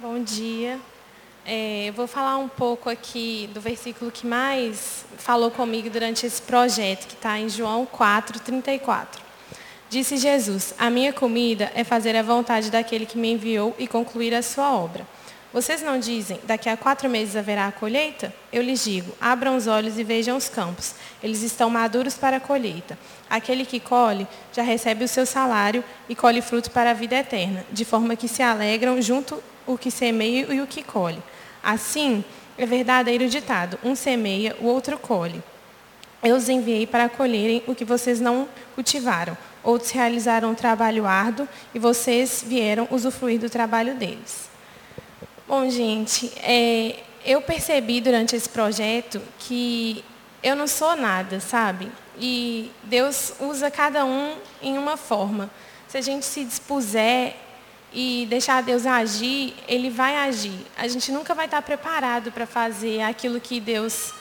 Bom dia. É, eu vou falar um pouco aqui do versículo que mais falou comigo durante esse projeto, que está em João 4, 34. Disse Jesus: A minha comida é fazer a vontade daquele que me enviou e concluir a sua obra. Vocês não dizem, daqui a quatro meses haverá a colheita? Eu lhes digo, abram os olhos e vejam os campos. Eles estão maduros para a colheita. Aquele que colhe já recebe o seu salário e colhe fruto para a vida eterna, de forma que se alegram junto o que semeia e o que colhe. Assim, é verdadeiro ditado, um semeia, o outro colhe. Eu os enviei para colherem o que vocês não cultivaram. Outros realizaram um trabalho árduo e vocês vieram usufruir do trabalho deles. Bom, gente, é, eu percebi durante esse projeto que eu não sou nada, sabe? E Deus usa cada um em uma forma. Se a gente se dispuser e deixar Deus agir, Ele vai agir. A gente nunca vai estar preparado para fazer aquilo que Deus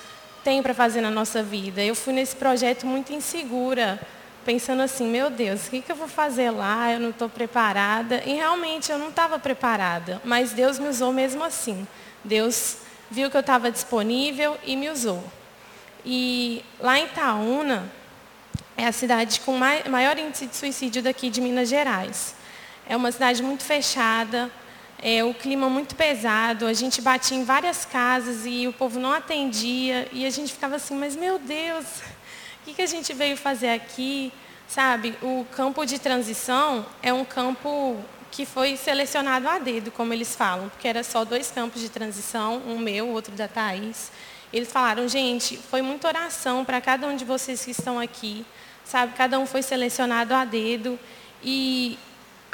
tem para fazer na nossa vida. Eu fui nesse projeto muito insegura, pensando assim, meu Deus, o que, que eu vou fazer lá? Eu não estou preparada. E realmente eu não estava preparada, mas Deus me usou mesmo assim. Deus viu que eu estava disponível e me usou. E lá em Itaúna, é a cidade com maior índice de suicídio daqui de Minas Gerais. É uma cidade muito fechada, é, o clima muito pesado, a gente batia em várias casas e o povo não atendia, e a gente ficava assim, mas meu Deus, que, que a gente veio fazer aqui? Sabe, o campo de transição é um campo que foi selecionado a dedo, como eles falam, porque era só dois campos de transição, um meu, outro da Thaís. Eles falaram, gente, foi muita oração para cada um de vocês que estão aqui, sabe? Cada um foi selecionado a dedo e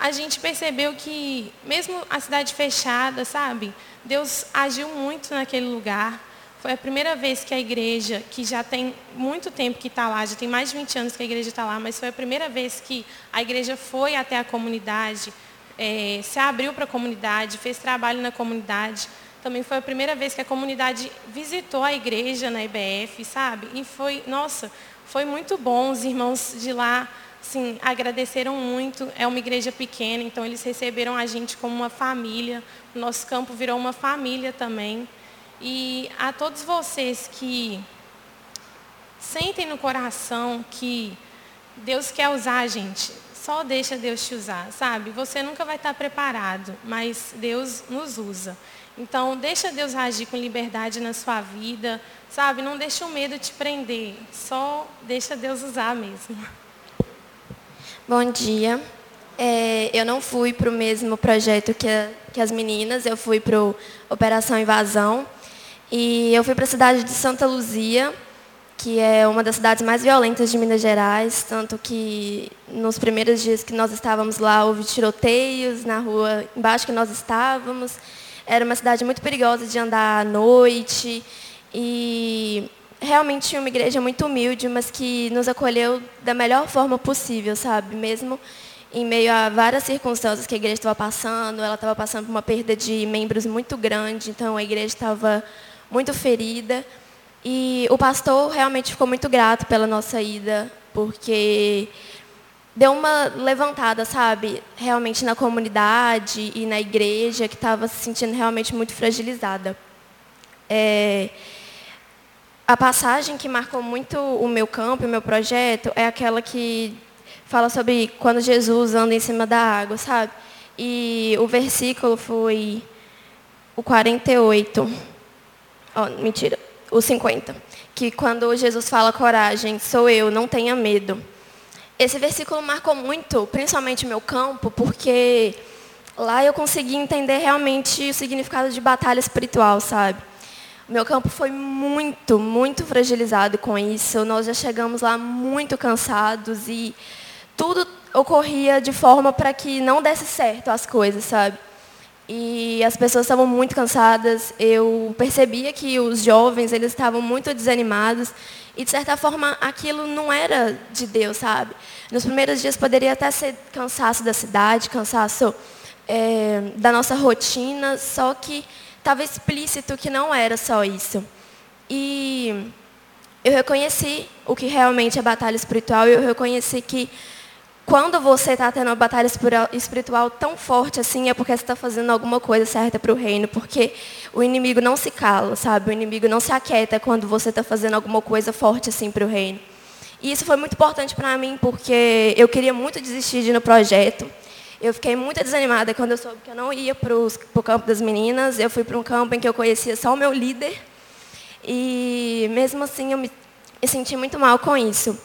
a gente percebeu que, mesmo a cidade fechada, sabe? Deus agiu muito naquele lugar. Foi a primeira vez que a igreja, que já tem muito tempo que está lá, já tem mais de 20 anos que a igreja está lá, mas foi a primeira vez que a igreja foi até a comunidade, é, se abriu para a comunidade, fez trabalho na comunidade. Também foi a primeira vez que a comunidade visitou a igreja na IBF, sabe? E foi, nossa, foi muito bom. Os irmãos de lá, sim, agradeceram muito. É uma igreja pequena, então eles receberam a gente como uma família. O nosso campo virou uma família também. E a todos vocês que sentem no coração que Deus quer usar a gente, só deixa Deus te usar, sabe? Você nunca vai estar preparado, mas Deus nos usa. Então, deixa Deus agir com liberdade na sua vida, sabe? Não deixa o medo te prender, só deixa Deus usar mesmo. Bom dia. É, eu não fui para o mesmo projeto que, a, que as meninas, eu fui para o Operação Invasão. E eu fui para a cidade de Santa Luzia, que é uma das cidades mais violentas de Minas Gerais, tanto que nos primeiros dias que nós estávamos lá houve tiroteios na rua embaixo que nós estávamos. Era uma cidade muito perigosa de andar à noite e realmente tinha uma igreja muito humilde, mas que nos acolheu da melhor forma possível, sabe? Mesmo em meio a várias circunstâncias que a igreja estava passando, ela estava passando por uma perda de membros muito grande, então a igreja estava muito ferida. E o pastor realmente ficou muito grato pela nossa ida, porque deu uma levantada, sabe, realmente na comunidade e na igreja, que estava se sentindo realmente muito fragilizada. É, a passagem que marcou muito o meu campo, o meu projeto, é aquela que fala sobre quando Jesus anda em cima da água, sabe? E o versículo foi o 48. Oh, mentira, o 50. Que quando Jesus fala coragem, sou eu, não tenha medo. Esse versículo marcou muito, principalmente meu campo, porque lá eu consegui entender realmente o significado de batalha espiritual, sabe? Meu campo foi muito, muito fragilizado com isso. Nós já chegamos lá muito cansados e tudo ocorria de forma para que não desse certo as coisas, sabe? E as pessoas estavam muito cansadas. Eu percebia que os jovens eles estavam muito desanimados e de certa forma aquilo não era de Deus, sabe? Nos primeiros dias poderia até ser cansaço da cidade, cansaço é, da nossa rotina, só que estava explícito que não era só isso. E eu reconheci o que realmente é batalha espiritual. Eu reconheci que quando você está tendo uma batalha espiritual tão forte assim, é porque você está fazendo alguma coisa certa para o reino, porque o inimigo não se cala, sabe? O inimigo não se aquieta quando você está fazendo alguma coisa forte assim para o reino. E isso foi muito importante para mim, porque eu queria muito desistir de ir no projeto. Eu fiquei muito desanimada quando eu soube que eu não ia para o campo das meninas. Eu fui para um campo em que eu conhecia só o meu líder. E mesmo assim eu me, me senti muito mal com isso.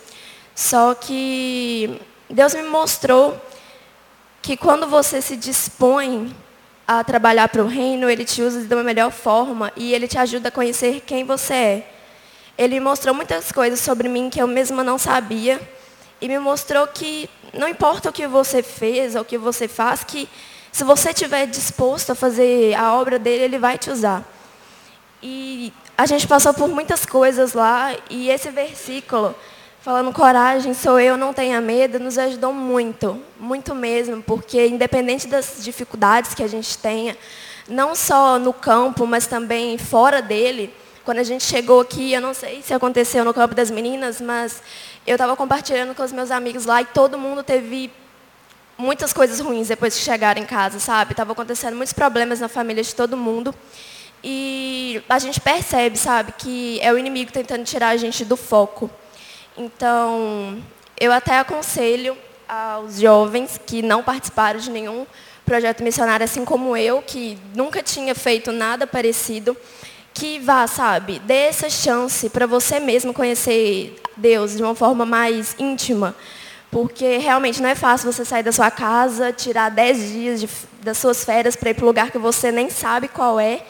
Só que Deus me mostrou que quando você se dispõe a trabalhar para o reino, Ele te usa de uma melhor forma e Ele te ajuda a conhecer quem você é. Ele me mostrou muitas coisas sobre mim que eu mesma não sabia e me mostrou que não importa o que você fez ou o que você faz, que se você estiver disposto a fazer a obra dele, ele vai te usar. E a gente passou por muitas coisas lá e esse versículo falando coragem, sou eu, não tenha medo, nos ajudou muito, muito mesmo, porque independente das dificuldades que a gente tenha, não só no campo, mas também fora dele, quando a gente chegou aqui, eu não sei se aconteceu no campo das meninas, mas eu estava compartilhando com os meus amigos lá e todo mundo teve muitas coisas ruins depois que chegaram em casa, sabe? Estava acontecendo muitos problemas na família de todo mundo. E a gente percebe, sabe, que é o inimigo tentando tirar a gente do foco. Então, eu até aconselho aos jovens que não participaram de nenhum projeto missionário, assim como eu, que nunca tinha feito nada parecido, que vá, sabe, dê essa chance para você mesmo conhecer Deus de uma forma mais íntima. Porque realmente não é fácil você sair da sua casa, tirar dez dias de, das suas férias para ir para um lugar que você nem sabe qual é,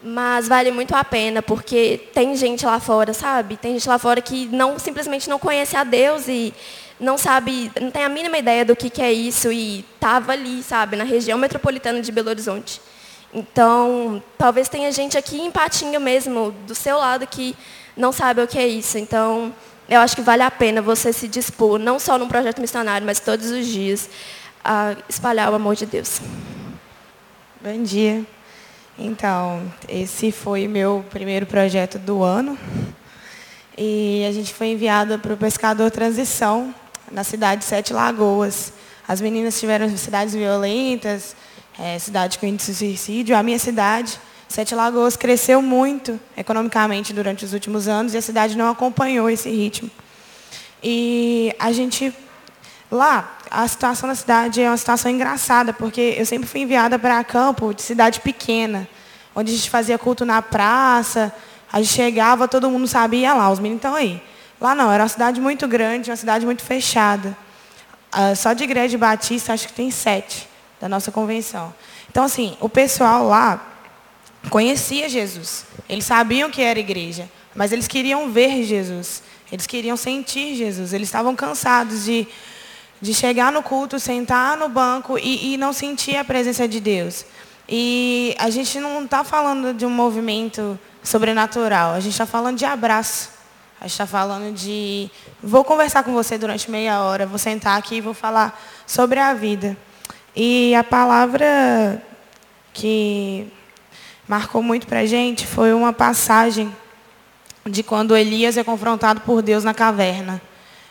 mas vale muito a pena, porque tem gente lá fora, sabe? Tem gente lá fora que não simplesmente não conhece a Deus e não sabe, não tem a mínima ideia do que, que é isso e estava ali, sabe, na região metropolitana de Belo Horizonte. Então, talvez tenha gente aqui em Patinga mesmo, do seu lado, que não sabe o que é isso. Então, eu acho que vale a pena você se dispor, não só num projeto missionário, mas todos os dias, a espalhar o amor de Deus. Bom dia. Então, esse foi meu primeiro projeto do ano. E a gente foi enviada para o Pescador Transição, na cidade de Sete Lagoas. As meninas tiveram cidades violentas, é, cidade com índice de suicídio. A minha cidade, Sete Lagoas, cresceu muito economicamente durante os últimos anos e a cidade não acompanhou esse ritmo. E a gente Lá, a situação da cidade é uma situação engraçada, porque eu sempre fui enviada para campo de cidade pequena, onde a gente fazia culto na praça, a gente chegava, todo mundo sabia lá, os meninos estão aí. Lá não, era uma cidade muito grande, uma cidade muito fechada. Uh, só de igreja batista, acho que tem sete da nossa convenção. Então, assim, o pessoal lá conhecia Jesus. Eles sabiam que era igreja, mas eles queriam ver Jesus. Eles queriam sentir Jesus. Eles estavam cansados de de chegar no culto, sentar no banco e, e não sentir a presença de Deus. E a gente não está falando de um movimento sobrenatural, a gente está falando de abraço. A gente está falando de. Vou conversar com você durante meia hora, vou sentar aqui e vou falar sobre a vida. E a palavra que marcou muito para a gente foi uma passagem de quando Elias é confrontado por Deus na caverna,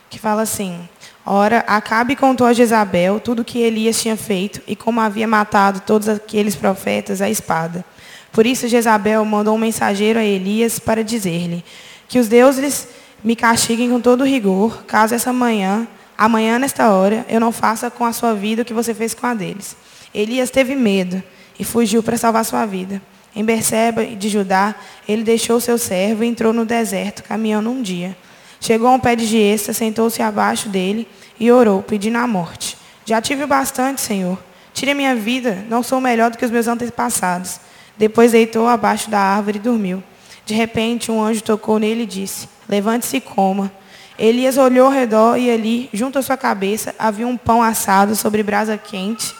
que fala assim: Ora, Acabe contou a Jezabel tudo o que Elias tinha feito e como havia matado todos aqueles profetas à espada. Por isso Jezabel mandou um mensageiro a Elias para dizer-lhe que os deuses me castiguem com todo rigor, caso essa manhã, amanhã nesta hora, eu não faça com a sua vida o que você fez com a deles. Elias teve medo e fugiu para salvar sua vida. Em Berseba de Judá, ele deixou seu servo e entrou no deserto, caminhando um dia. Chegou a um pé de giesta, sentou-se abaixo dele e orou, pedindo a morte. Já tive bastante, Senhor. Tire a minha vida, não sou melhor do que os meus antepassados. Depois deitou abaixo da árvore e dormiu. De repente, um anjo tocou nele e disse: Levante-se e coma. Elias olhou ao redor e ali, junto à sua cabeça, havia um pão assado sobre brasa quente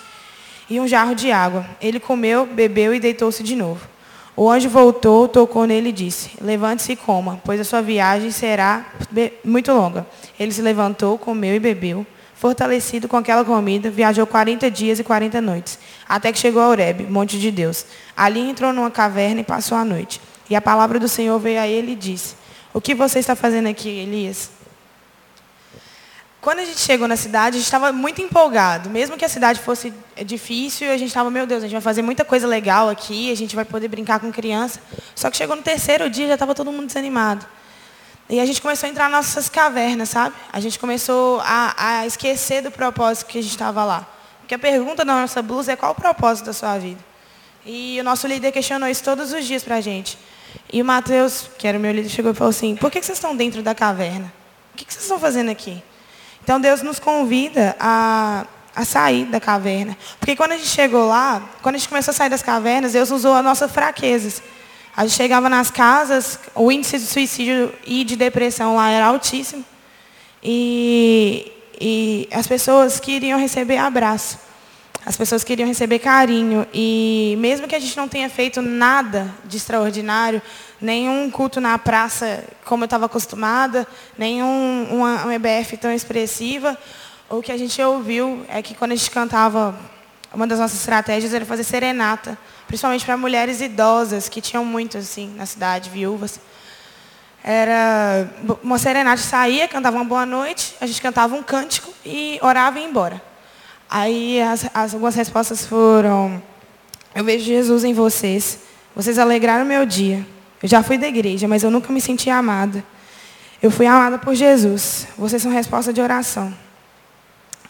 e um jarro de água. Ele comeu, bebeu e deitou-se de novo. O anjo voltou, tocou nele e disse: Levante-se e coma, pois a sua viagem será muito longa. Ele se levantou, comeu e bebeu. Fortalecido com aquela comida, viajou 40 dias e 40 noites, até que chegou a Horebe, monte de Deus. Ali entrou numa caverna e passou a noite. E a palavra do Senhor veio a ele e disse: O que você está fazendo aqui, Elias? Quando a gente chegou na cidade, a gente estava muito empolgado. Mesmo que a cidade fosse difícil, a gente estava, meu Deus, a gente vai fazer muita coisa legal aqui, a gente vai poder brincar com criança. Só que chegou no terceiro dia, já estava todo mundo desanimado. E a gente começou a entrar nas nossas cavernas, sabe? A gente começou a, a esquecer do propósito que a gente estava lá. Porque a pergunta da nossa blusa é qual o propósito da sua vida? E o nosso líder questionou isso todos os dias para a gente. E o Mateus, que era o meu líder, chegou e falou assim, por que vocês estão dentro da caverna? O que vocês estão fazendo aqui? Então Deus nos convida a, a sair da caverna. Porque quando a gente chegou lá, quando a gente começou a sair das cavernas, Deus usou as nossas fraquezas. A gente chegava nas casas, o índice de suicídio e de depressão lá era altíssimo. E, e as pessoas queriam receber abraço. As pessoas queriam receber carinho. E mesmo que a gente não tenha feito nada de extraordinário, nenhum culto na praça como eu estava acostumada, nenhum uma, uma EBF tão expressiva, o que a gente ouviu é que quando a gente cantava, uma das nossas estratégias era fazer serenata principalmente para mulheres idosas, que tinham muito assim na cidade, viúvas. Era uma serenata saía, cantava uma boa noite, a gente cantava um cântico e orava e ia embora. Aí as, as, algumas respostas foram: Eu vejo Jesus em vocês. Vocês alegraram meu dia. Eu já fui da igreja, mas eu nunca me senti amada. Eu fui amada por Jesus. Vocês são resposta de oração.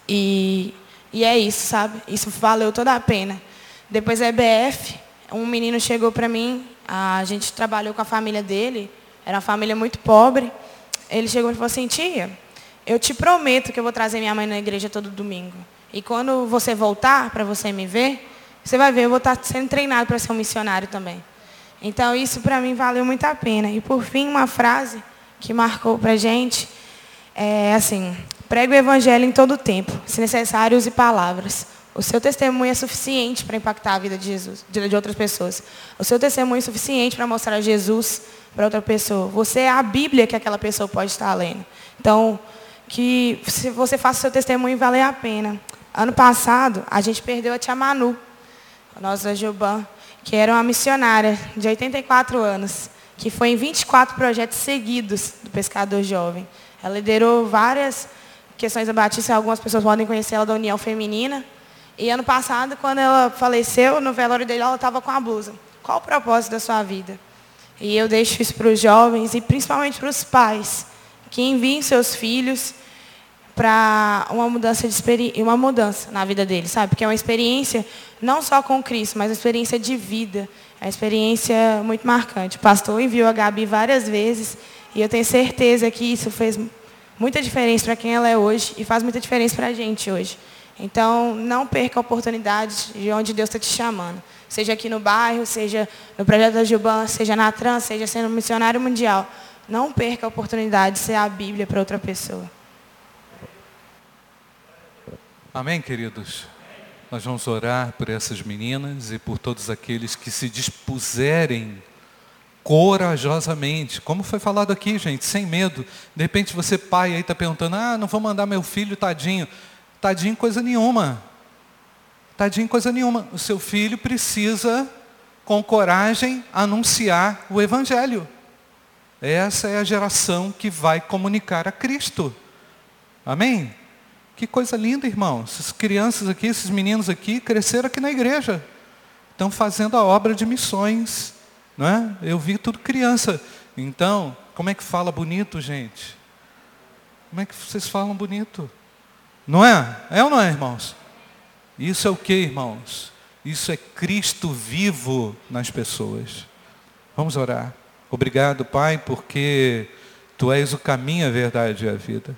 E, e é isso, sabe? Isso valeu toda a pena. Depois da EBF, um menino chegou para mim, a gente trabalhou com a família dele, era uma família muito pobre. Ele chegou e falou assim, tia, eu te prometo que eu vou trazer minha mãe na igreja todo domingo. E quando você voltar para você me ver, você vai ver, eu vou estar sendo treinado para ser um missionário também. Então isso para mim valeu muito a pena. E por fim, uma frase que marcou para a gente é assim, pregue o evangelho em todo o tempo, se necessário use palavras. O seu testemunho é suficiente para impactar a vida de Jesus, de outras pessoas. O seu testemunho é suficiente para mostrar Jesus para outra pessoa. Você é a Bíblia que aquela pessoa pode estar lendo. Então, que se você faça o seu testemunho valer a pena. Ano passado, a gente perdeu a tia Manu, a nossa Gilban, que era uma missionária de 84 anos, que foi em 24 projetos seguidos do Pescador Jovem. Ela liderou várias questões da Batista, algumas pessoas podem conhecer ela da União Feminina, e ano passado, quando ela faleceu, no velório dele, ela estava com a blusa. Qual o propósito da sua vida? E eu deixo isso para os jovens e principalmente para os pais, que enviem seus filhos para uma mudança de uma mudança na vida deles, sabe? Porque é uma experiência não só com Cristo, mas uma experiência de vida. É uma experiência muito marcante. O pastor enviou a Gabi várias vezes e eu tenho certeza que isso fez muita diferença para quem ela é hoje e faz muita diferença para a gente hoje. Então, não perca a oportunidade de onde Deus está te chamando. Seja aqui no bairro, seja no projeto da Gilban, seja na Trans, seja sendo missionário mundial. Não perca a oportunidade de ser a Bíblia para outra pessoa. Amém, queridos? Nós vamos orar por essas meninas e por todos aqueles que se dispuserem corajosamente, como foi falado aqui, gente, sem medo. De repente você, pai, aí está perguntando: ah, não vou mandar meu filho, tadinho. Tadinho coisa nenhuma. Tadinho coisa nenhuma. O seu filho precisa, com coragem, anunciar o Evangelho. Essa é a geração que vai comunicar a Cristo. Amém? Que coisa linda, irmãos. Essas crianças aqui, esses meninos aqui, cresceram aqui na igreja. Estão fazendo a obra de missões. Não é? Eu vi tudo criança. Então, como é que fala bonito, gente? Como é que vocês falam bonito? Não é? É ou não é, irmãos? Isso é o que, irmãos? Isso é Cristo vivo nas pessoas. Vamos orar. Obrigado, Pai, porque Tu és o caminho, a verdade e a vida.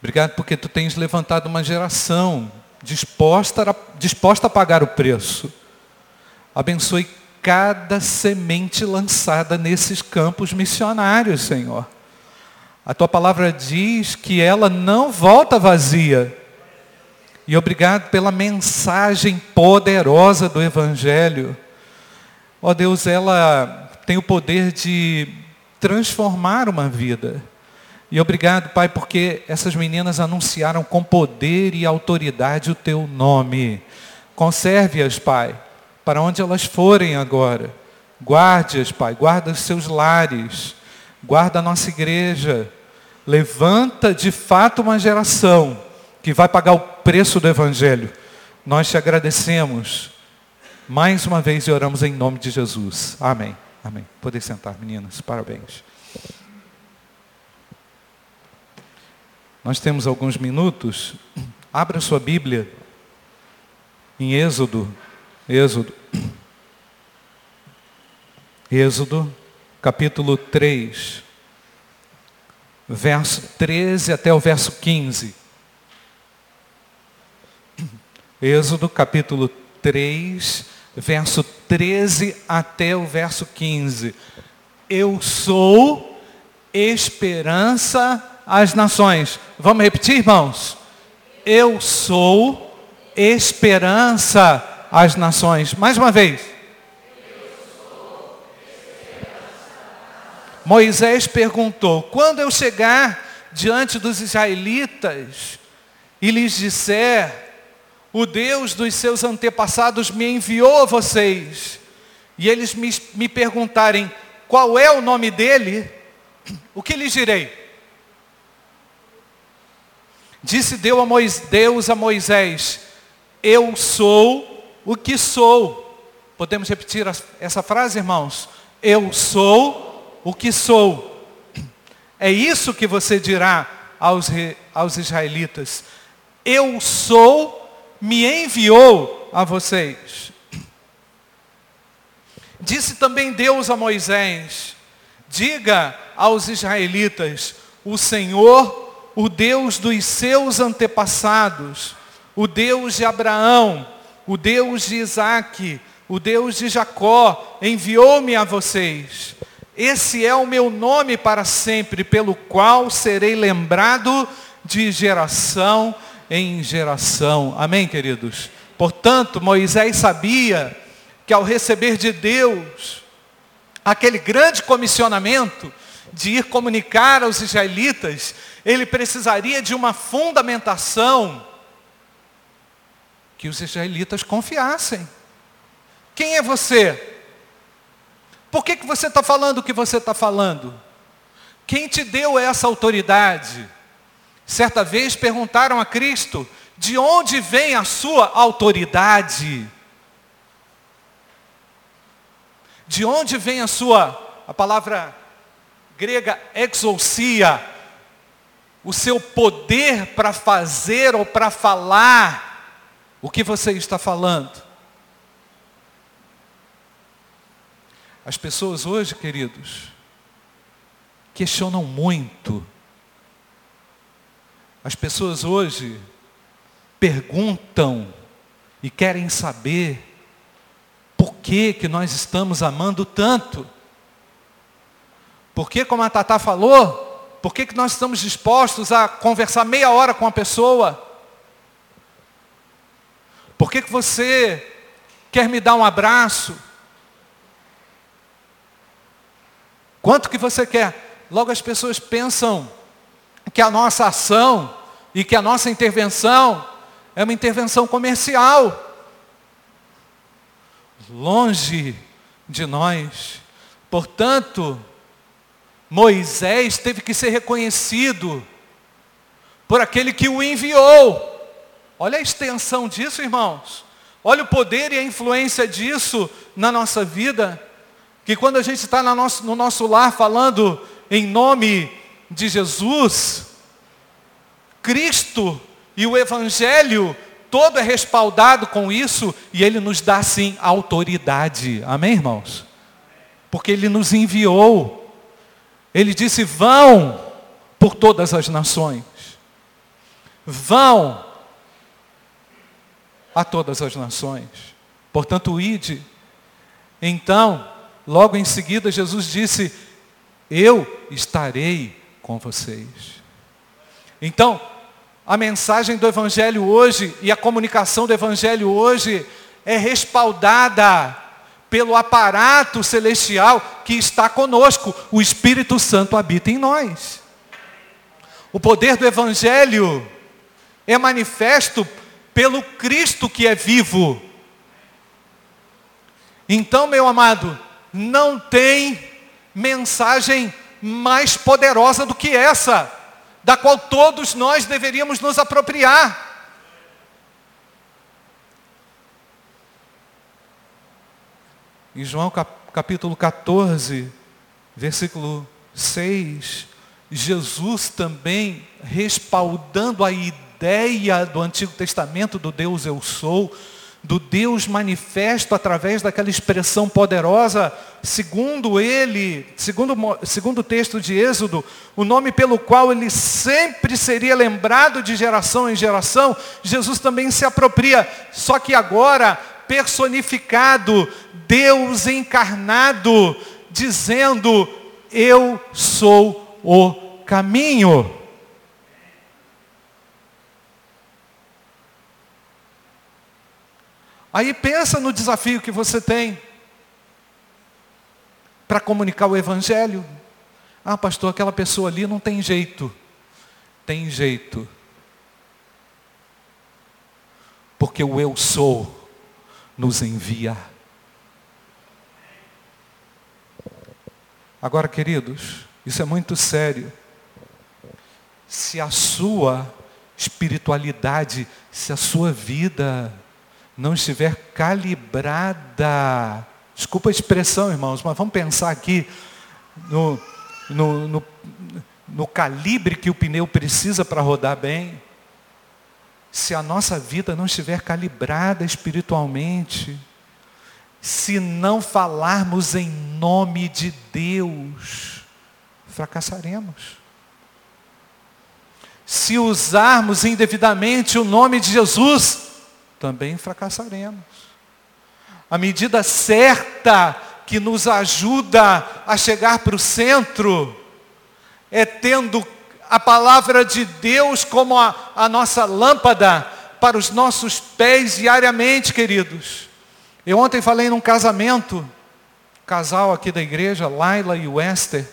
Obrigado porque Tu tens levantado uma geração disposta a, disposta a pagar o preço. Abençoe cada semente lançada nesses campos missionários, Senhor. A tua palavra diz que ela não volta vazia. E obrigado pela mensagem poderosa do Evangelho. Ó oh Deus, ela tem o poder de transformar uma vida. E obrigado, Pai, porque essas meninas anunciaram com poder e autoridade o teu nome. Conserve-as, Pai, para onde elas forem agora. Guarde-as, Pai, guarda os seus lares Guarda a nossa igreja. levanta de fato uma geração que vai pagar o preço do Evangelho. Nós te agradecemos mais uma vez e oramos em nome de Jesus. Amém. Amém. Podem sentar, meninas. Parabéns. Nós temos alguns minutos. Abra sua Bíblia em Êxodo. Êxodo. Êxodo, capítulo 3, verso 13 até o verso 15. Êxodo, capítulo 3, verso 13 até o verso 15. Eu sou esperança às nações. Vamos repetir, irmãos? Eu sou esperança às nações. Mais uma vez. Moisés perguntou: quando eu chegar diante dos israelitas e lhes disser, o Deus dos seus antepassados me enviou a vocês, e eles me, me perguntarem qual é o nome dele, o que lhes direi? Disse Deus a Moisés, eu sou o que sou. Podemos repetir essa frase, irmãos? Eu sou o que sou. É isso que você dirá aos, aos israelitas. Eu sou me enviou a vocês. Disse também Deus a Moisés: Diga aos israelitas: O Senhor, o Deus dos seus antepassados, o Deus de Abraão, o Deus de Isaac, o Deus de Jacó, enviou-me a vocês. Esse é o meu nome para sempre, pelo qual serei lembrado de geração em geração. Amém, queridos? Portanto, Moisés sabia que ao receber de Deus aquele grande comissionamento de ir comunicar aos israelitas, ele precisaria de uma fundamentação que os israelitas confiassem. Quem é você? Por que, que você está falando o que você está falando? Quem te deu essa autoridade? Certa vez perguntaram a Cristo: de onde vem a sua autoridade? De onde vem a sua, a palavra grega exousia, o seu poder para fazer ou para falar o que você está falando? As pessoas hoje, queridos, questionam muito as pessoas hoje perguntam e querem saber por que, que nós estamos amando tanto. Por que, como a Tatá falou, por que, que nós estamos dispostos a conversar meia hora com a pessoa? Por que, que você quer me dar um abraço? Quanto que você quer? Logo as pessoas pensam que a nossa ação e que a nossa intervenção é uma intervenção comercial. Longe de nós. Portanto, Moisés teve que ser reconhecido por aquele que o enviou. Olha a extensão disso, irmãos. Olha o poder e a influência disso na nossa vida. Que quando a gente está no nosso, no nosso lar falando em nome de Jesus, Cristo e o Evangelho todo é respaldado com isso e Ele nos dá sim autoridade. Amém, irmãos? Porque Ele nos enviou. Ele disse: vão por todas as nações. Vão a todas as nações. Portanto, ide. Então, logo em seguida, Jesus disse: Eu estarei com vocês. Então, a mensagem do Evangelho hoje e a comunicação do Evangelho hoje é respaldada pelo aparato celestial que está conosco. O Espírito Santo habita em nós. O poder do Evangelho é manifesto pelo Cristo que é vivo. Então, meu amado, não tem mensagem mais poderosa do que essa. da qual todos nós deveríamos nos apropriar. Em João capítulo 14, versículo 6, Jesus também respaldando a ideia do Antigo Testamento do Deus eu sou, do Deus manifesto através daquela expressão poderosa, segundo ele, segundo, segundo o texto de Êxodo, o nome pelo qual ele sempre seria lembrado de geração em geração, Jesus também se apropria, só que agora personificado, Deus encarnado, dizendo: Eu sou o caminho. Aí pensa no desafio que você tem para comunicar o evangelho. Ah, pastor, aquela pessoa ali não tem jeito. Tem jeito. Porque o eu sou nos envia. Agora, queridos, isso é muito sério. Se a sua espiritualidade, se a sua vida não estiver calibrada, desculpa a expressão, irmãos, mas vamos pensar aqui no, no, no, no calibre que o pneu precisa para rodar bem. Se a nossa vida não estiver calibrada espiritualmente, se não falarmos em nome de Deus, fracassaremos. Se usarmos indevidamente o nome de Jesus, também fracassaremos. A medida certa que nos ajuda a chegar para o centro é tendo a palavra de Deus como a, a nossa lâmpada para os nossos pés diariamente, queridos. Eu ontem falei num casamento, casal aqui da igreja, Laila e Wester.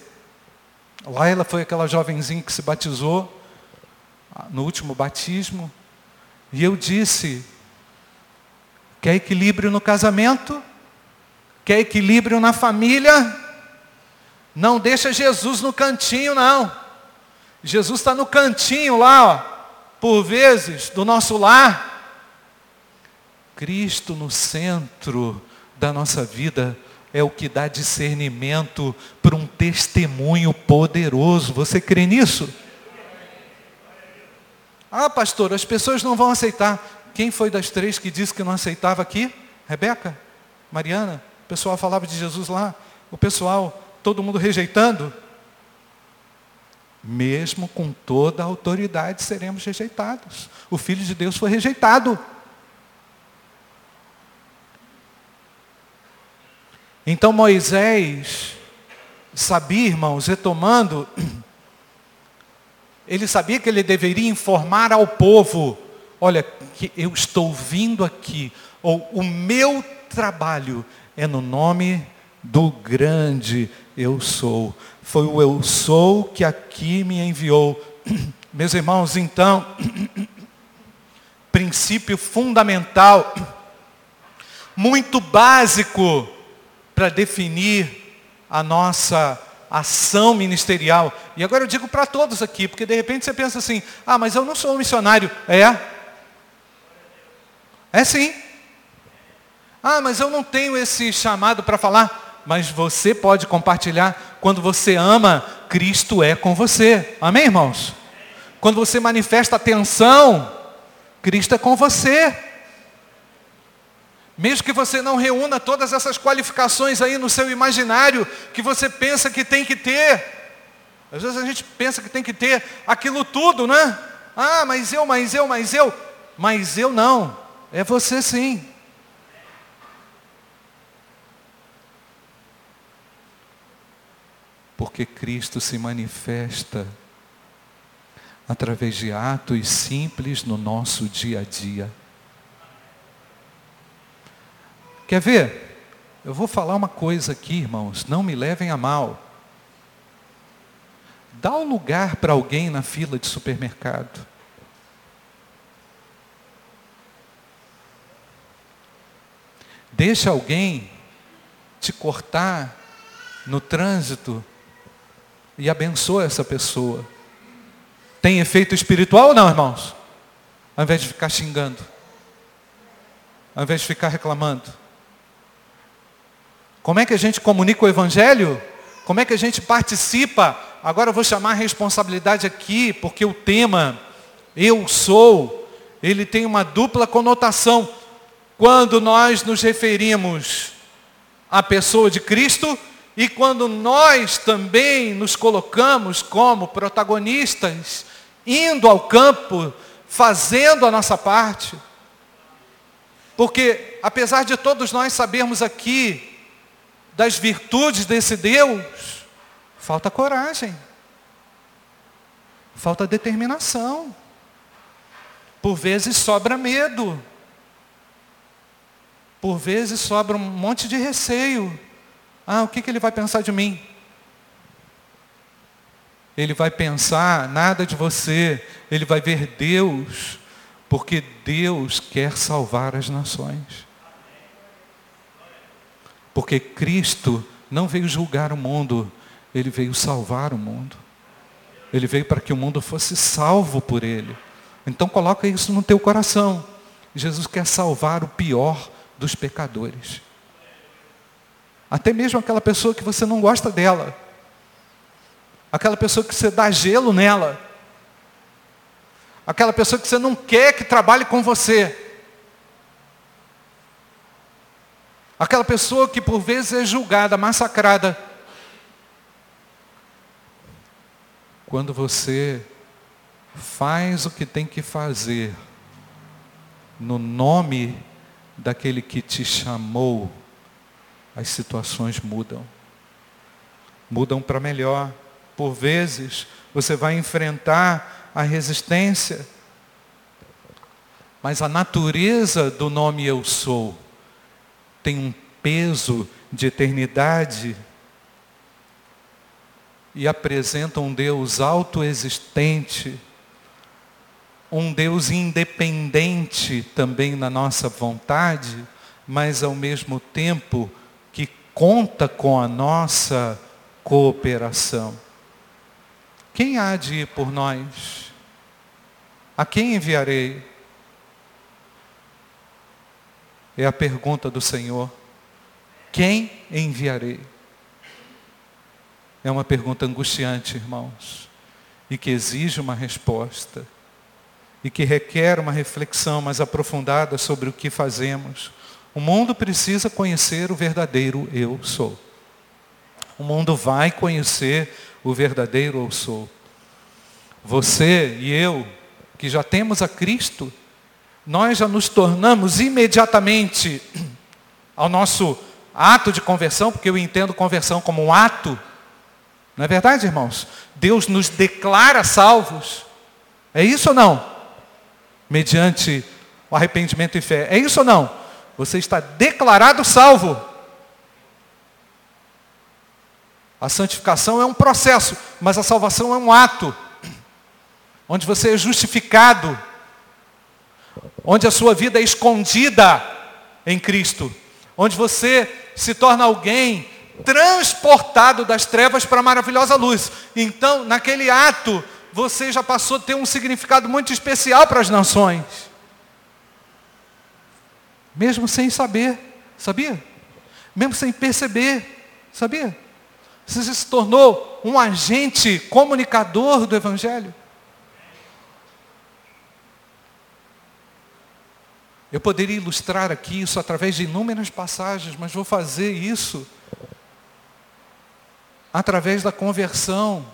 Laila foi aquela jovenzinha que se batizou ah, no último batismo. E eu disse, Quer equilíbrio no casamento? Quer equilíbrio na família? Não deixa Jesus no cantinho, não. Jesus está no cantinho lá, ó, por vezes, do nosso lar. Cristo no centro da nossa vida é o que dá discernimento para um testemunho poderoso. Você crê nisso? Ah, pastor, as pessoas não vão aceitar. Quem foi das três que disse que não aceitava aqui? Rebeca? Mariana? O pessoal falava de Jesus lá. O pessoal, todo mundo rejeitando. Mesmo com toda a autoridade, seremos rejeitados. O Filho de Deus foi rejeitado. Então Moisés sabia, irmãos, retomando, ele sabia que ele deveria informar ao povo olha, que eu estou vindo aqui, ou o meu trabalho é no nome do grande eu sou. Foi o eu sou que aqui me enviou. Meus irmãos, então, princípio fundamental, muito básico para definir a nossa ação ministerial. E agora eu digo para todos aqui, porque de repente você pensa assim: ah, mas eu não sou um missionário. É, é sim. Ah, mas eu não tenho esse chamado para falar. Mas você pode compartilhar quando você ama, Cristo é com você. Amém, irmãos? Quando você manifesta atenção, Cristo é com você. Mesmo que você não reúna todas essas qualificações aí no seu imaginário, que você pensa que tem que ter. Às vezes a gente pensa que tem que ter aquilo tudo, né? Ah, mas eu, mas eu, mas eu. Mas eu não. É você sim. Porque Cristo se manifesta através de atos simples no nosso dia a dia. Quer ver? Eu vou falar uma coisa aqui, irmãos, não me levem a mal. Dá o um lugar para alguém na fila de supermercado. Deixa alguém te cortar no trânsito e abençoa essa pessoa. Tem efeito espiritual ou não, irmãos? Ao invés de ficar xingando. Ao invés de ficar reclamando. Como é que a gente comunica o Evangelho? Como é que a gente participa? Agora eu vou chamar a responsabilidade aqui, porque o tema eu sou, ele tem uma dupla conotação. Quando nós nos referimos à pessoa de Cristo e quando nós também nos colocamos como protagonistas, indo ao campo, fazendo a nossa parte. Porque, apesar de todos nós sabermos aqui das virtudes desse Deus, falta coragem, falta determinação. Por vezes sobra medo, por vezes sobra um monte de receio. Ah, o que, que ele vai pensar de mim? Ele vai pensar nada de você, ele vai ver Deus, porque Deus quer salvar as nações. Porque Cristo não veio julgar o mundo, ele veio salvar o mundo. Ele veio para que o mundo fosse salvo por ele. Então coloca isso no teu coração. Jesus quer salvar o pior dos pecadores. Até mesmo aquela pessoa que você não gosta dela. Aquela pessoa que você dá gelo nela. Aquela pessoa que você não quer que trabalhe com você. Aquela pessoa que por vezes é julgada, massacrada. Quando você faz o que tem que fazer no nome daquele que te chamou, as situações mudam. Mudam para melhor. Por vezes, você vai enfrentar a resistência, mas a natureza do nome Eu Sou tem um peso de eternidade e apresenta um Deus autoexistente, um Deus independente também na nossa vontade, mas ao mesmo tempo conta com a nossa cooperação. Quem há de ir por nós? A quem enviarei? É a pergunta do Senhor. Quem enviarei? É uma pergunta angustiante, irmãos, e que exige uma resposta, e que requer uma reflexão mais aprofundada sobre o que fazemos. O mundo precisa conhecer o verdadeiro eu sou. O mundo vai conhecer o verdadeiro eu sou. Você e eu, que já temos a Cristo, nós já nos tornamos imediatamente ao nosso ato de conversão, porque eu entendo conversão como um ato. Não é verdade, irmãos? Deus nos declara salvos. É isso ou não? Mediante o arrependimento e fé. É isso ou não? Você está declarado salvo. A santificação é um processo, mas a salvação é um ato, onde você é justificado onde a sua vida é escondida em Cristo, onde você se torna alguém transportado das trevas para a maravilhosa luz. Então, naquele ato, você já passou a ter um significado muito especial para as nações. Mesmo sem saber, sabia? Mesmo sem perceber, sabia? Você se tornou um agente comunicador do Evangelho. Eu poderia ilustrar aqui isso através de inúmeras passagens, mas vou fazer isso através da conversão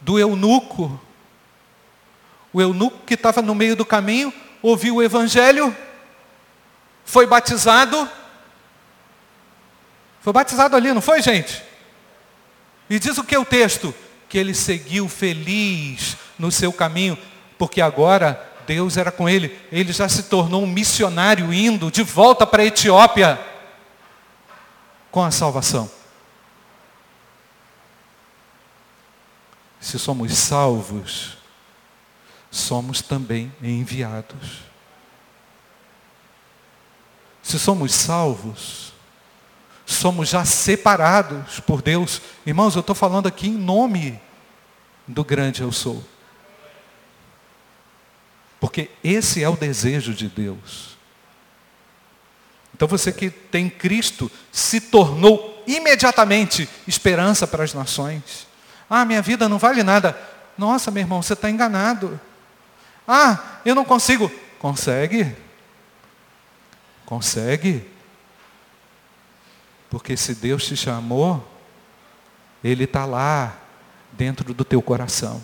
do eunuco. O eunuco que estava no meio do caminho, ouviu o evangelho, foi batizado. Foi batizado ali, não foi, gente? E diz o que é o texto? Que ele seguiu feliz no seu caminho porque agora Deus era com ele. Ele já se tornou um missionário indo de volta para a Etiópia com a salvação. Se somos salvos, somos também enviados. Se somos salvos, somos já separados por Deus. Irmãos, eu estou falando aqui em nome do grande eu sou. Porque esse é o desejo de Deus. Então você que tem Cristo se tornou imediatamente esperança para as nações. Ah, minha vida não vale nada. Nossa, meu irmão, você está enganado. Ah, eu não consigo. Consegue. Consegue. Porque se Deus te chamou, Ele está lá, dentro do teu coração.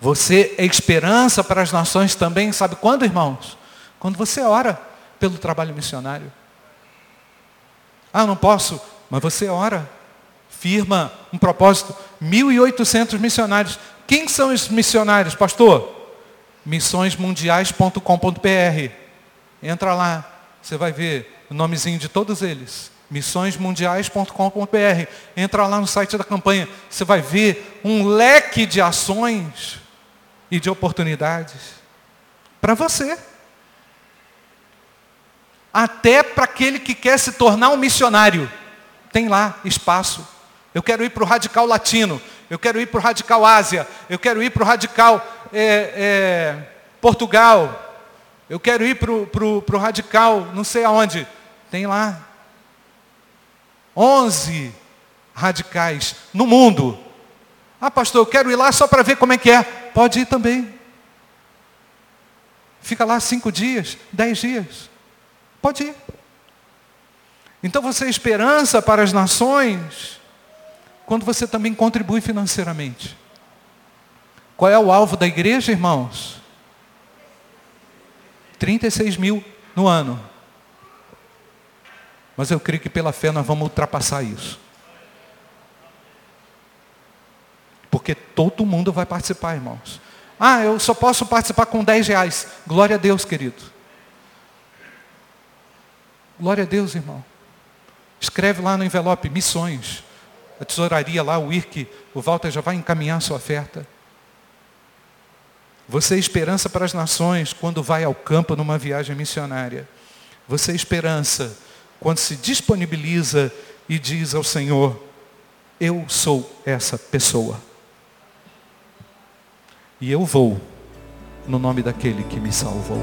Você é esperança para as nações também, sabe quando, irmãos? Quando você ora pelo trabalho missionário. Ah, não posso, mas você ora. Firma um propósito. 1.800 missionários. Quem são os missionários, pastor? Missõesmundiais.com.br. Entra lá, você vai ver o nomezinho de todos eles missõesmundiais.com.br. Entra lá no site da campanha, você vai ver um leque de ações e de oportunidades para você. Até para aquele que quer se tornar um missionário. Tem lá espaço. Eu quero ir para o radical latino. Eu quero ir para o radical Ásia. Eu quero ir para o radical é, é, Portugal. Eu quero ir para o radical não sei aonde. Tem lá 11 radicais no mundo. Ah, pastor, eu quero ir lá só para ver como é que é. Pode ir também. Fica lá cinco dias, dez dias. Pode ir. Então você é esperança para as nações quando você também contribui financeiramente. Qual é o alvo da igreja, irmãos? 36 mil no ano. Mas eu creio que pela fé nós vamos ultrapassar isso. Porque todo mundo vai participar, irmãos. Ah, eu só posso participar com 10 reais. Glória a Deus, querido. Glória a Deus, irmão. Escreve lá no envelope, missões. A tesouraria lá, o IRC, o Walter já vai encaminhar sua oferta. Você é esperança para as nações quando vai ao campo numa viagem missionária. Você é esperança quando se disponibiliza e diz ao Senhor: Eu sou essa pessoa. E eu vou no nome daquele que me salvou.